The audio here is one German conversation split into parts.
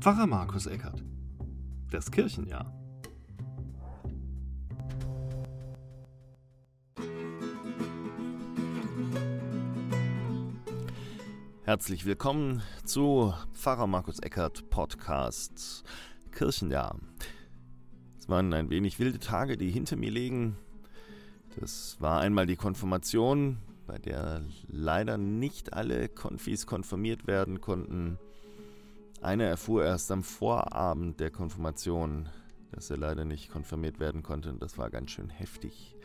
Pfarrer Markus Eckert. Das Kirchenjahr. Herzlich willkommen zu Pfarrer Markus Eckert Podcast Kirchenjahr. Es waren ein wenig wilde Tage, die hinter mir liegen. Das war einmal die Konfirmation, bei der leider nicht alle Konfis konfirmiert werden konnten. Einer erfuhr erst am Vorabend der Konfirmation, dass er leider nicht konfirmiert werden konnte. Und das war ganz schön heftig.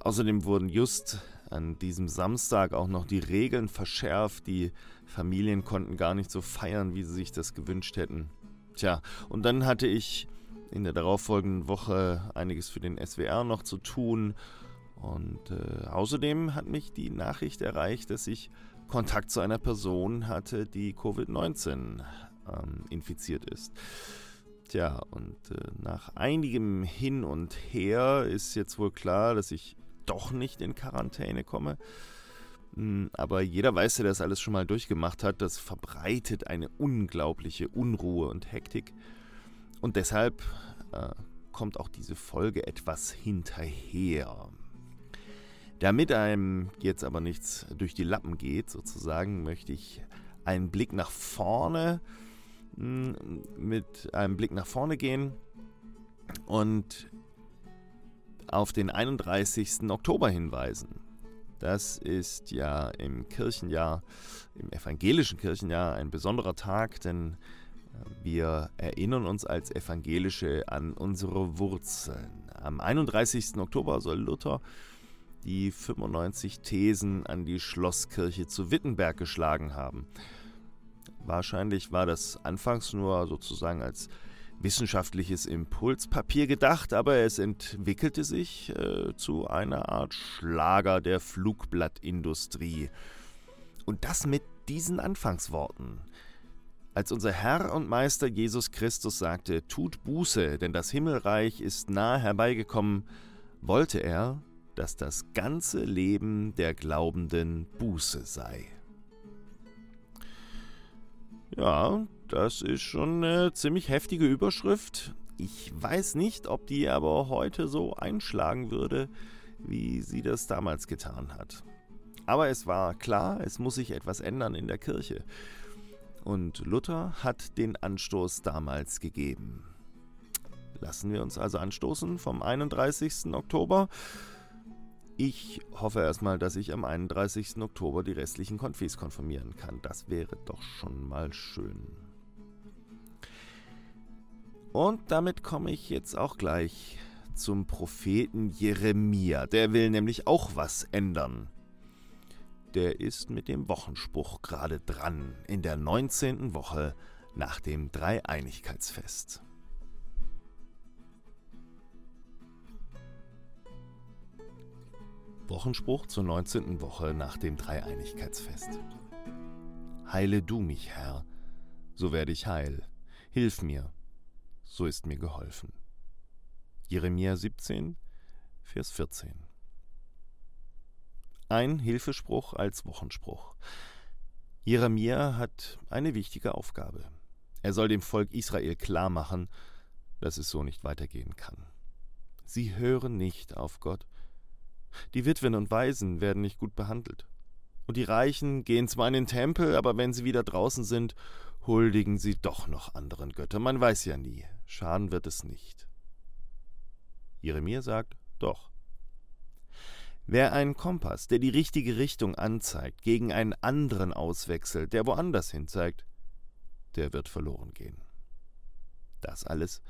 Außerdem wurden just an diesem Samstag auch noch die Regeln verschärft. Die Familien konnten gar nicht so feiern, wie sie sich das gewünscht hätten. Tja, und dann hatte ich in der darauffolgenden Woche einiges für den SWR noch zu tun. Und äh, außerdem hat mich die Nachricht erreicht, dass ich Kontakt zu einer Person hatte, die Covid-19 ähm, infiziert ist. Tja, und äh, nach einigem Hin und Her ist jetzt wohl klar, dass ich doch nicht in Quarantäne komme. Hm, aber jeder weiß, der das alles schon mal durchgemacht hat, das verbreitet eine unglaubliche Unruhe und Hektik. Und deshalb äh, kommt auch diese Folge etwas hinterher. Damit einem jetzt aber nichts durch die Lappen geht, sozusagen, möchte ich einen Blick nach vorne hm, mit einem Blick nach vorne gehen und auf den 31. Oktober hinweisen. Das ist ja im Kirchenjahr, im evangelischen Kirchenjahr ein besonderer Tag, denn äh, wir erinnern uns als Evangelische an unsere Wurzeln. Am 31. Oktober soll Luther die 95 Thesen an die Schlosskirche zu Wittenberg geschlagen haben. Wahrscheinlich war das anfangs nur sozusagen als wissenschaftliches Impulspapier gedacht, aber es entwickelte sich äh, zu einer Art Schlager der Flugblattindustrie. Und das mit diesen Anfangsworten. Als unser Herr und Meister Jesus Christus sagte, tut Buße, denn das Himmelreich ist nahe herbeigekommen, wollte er, dass das ganze Leben der Glaubenden Buße sei. Ja, das ist schon eine ziemlich heftige Überschrift. Ich weiß nicht, ob die aber heute so einschlagen würde, wie sie das damals getan hat. Aber es war klar, es muss sich etwas ändern in der Kirche. Und Luther hat den Anstoß damals gegeben. Lassen wir uns also anstoßen vom 31. Oktober ich hoffe erstmal, dass ich am 31. Oktober die restlichen Konfis konfirmieren kann. Das wäre doch schon mal schön. Und damit komme ich jetzt auch gleich zum Propheten Jeremia. Der will nämlich auch was ändern. Der ist mit dem Wochenspruch gerade dran, in der 19. Woche nach dem Dreieinigkeitsfest. Wochenspruch zur 19. Woche nach dem Dreieinigkeitsfest. Heile du mich, Herr, so werde ich heil. Hilf mir, so ist mir geholfen. Jeremia 17, Vers 14. Ein Hilfespruch als Wochenspruch. Jeremia hat eine wichtige Aufgabe. Er soll dem Volk Israel klar machen, dass es so nicht weitergehen kann. Sie hören nicht auf Gott die Witwen und Waisen werden nicht gut behandelt. Und die Reichen gehen zwar in den Tempel, aber wenn sie wieder draußen sind, huldigen sie doch noch anderen Göttern. Man weiß ja nie. Schaden wird es nicht. Jeremia sagt, doch. Wer einen Kompass, der die richtige Richtung anzeigt, gegen einen anderen auswechselt, der woanders hinzeigt, der wird verloren gehen. Das alles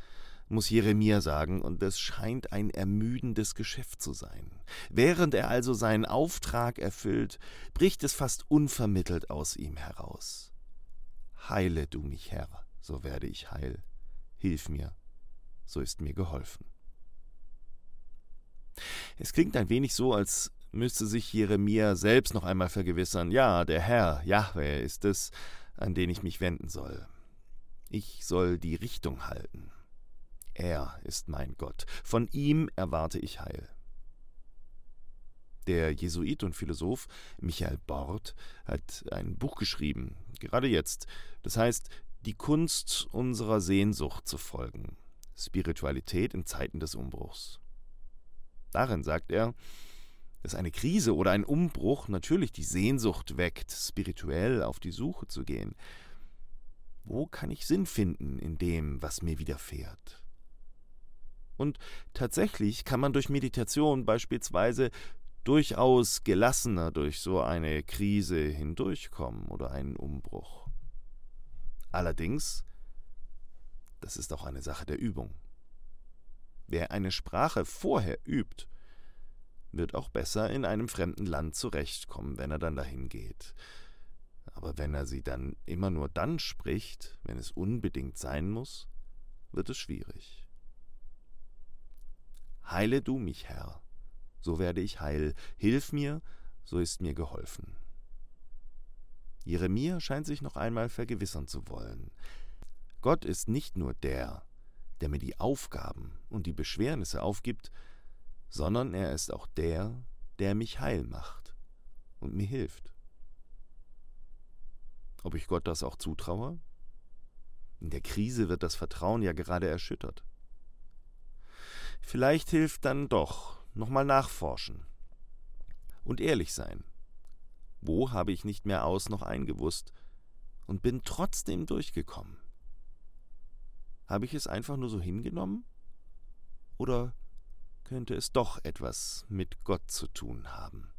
muss Jeremia sagen, und es scheint ein ermüdendes Geschäft zu sein. Während er also seinen Auftrag erfüllt, bricht es fast unvermittelt aus ihm heraus. Heile du mich, Herr, so werde ich heil. Hilf mir, so ist mir geholfen. Es klingt ein wenig so, als müsste sich Jeremia selbst noch einmal vergewissern, ja, der Herr, Jahwe, ist es, an den ich mich wenden soll. Ich soll die Richtung halten. Er ist mein Gott, von ihm erwarte ich Heil. Der Jesuit und Philosoph Michael Bort hat ein Buch geschrieben, gerade jetzt. Das heißt die Kunst unserer Sehnsucht zu folgen. Spiritualität in Zeiten des Umbruchs. Darin sagt er, dass eine Krise oder ein Umbruch natürlich die Sehnsucht weckt, spirituell auf die Suche zu gehen. Wo kann ich Sinn finden in dem, was mir widerfährt? Und tatsächlich kann man durch Meditation beispielsweise durchaus gelassener durch so eine Krise hindurchkommen oder einen Umbruch. Allerdings, das ist auch eine Sache der Übung. Wer eine Sprache vorher übt, wird auch besser in einem fremden Land zurechtkommen, wenn er dann dahin geht. Aber wenn er sie dann immer nur dann spricht, wenn es unbedingt sein muss, wird es schwierig. Heile du mich, Herr, so werde ich heil. Hilf mir, so ist mir geholfen. Jeremia scheint sich noch einmal vergewissern zu wollen. Gott ist nicht nur der, der mir die Aufgaben und die Beschwernisse aufgibt, sondern er ist auch der, der mich heil macht und mir hilft. Ob ich Gott das auch zutraue? In der Krise wird das Vertrauen ja gerade erschüttert. Vielleicht hilft dann doch nochmal nachforschen und ehrlich sein. Wo habe ich nicht mehr aus noch eingewusst und bin trotzdem durchgekommen? Habe ich es einfach nur so hingenommen? Oder könnte es doch etwas mit Gott zu tun haben.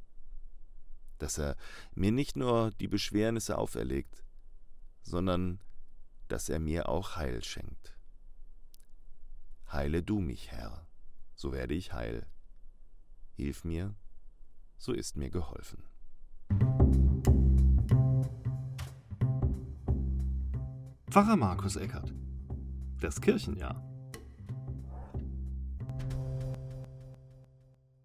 Dass er mir nicht nur die Beschwernisse auferlegt, sondern dass er mir auch Heil schenkt. Heile du mich, Herr, so werde ich heil. Hilf mir, so ist mir geholfen. Pfarrer Markus Eckert Das Kirchenjahr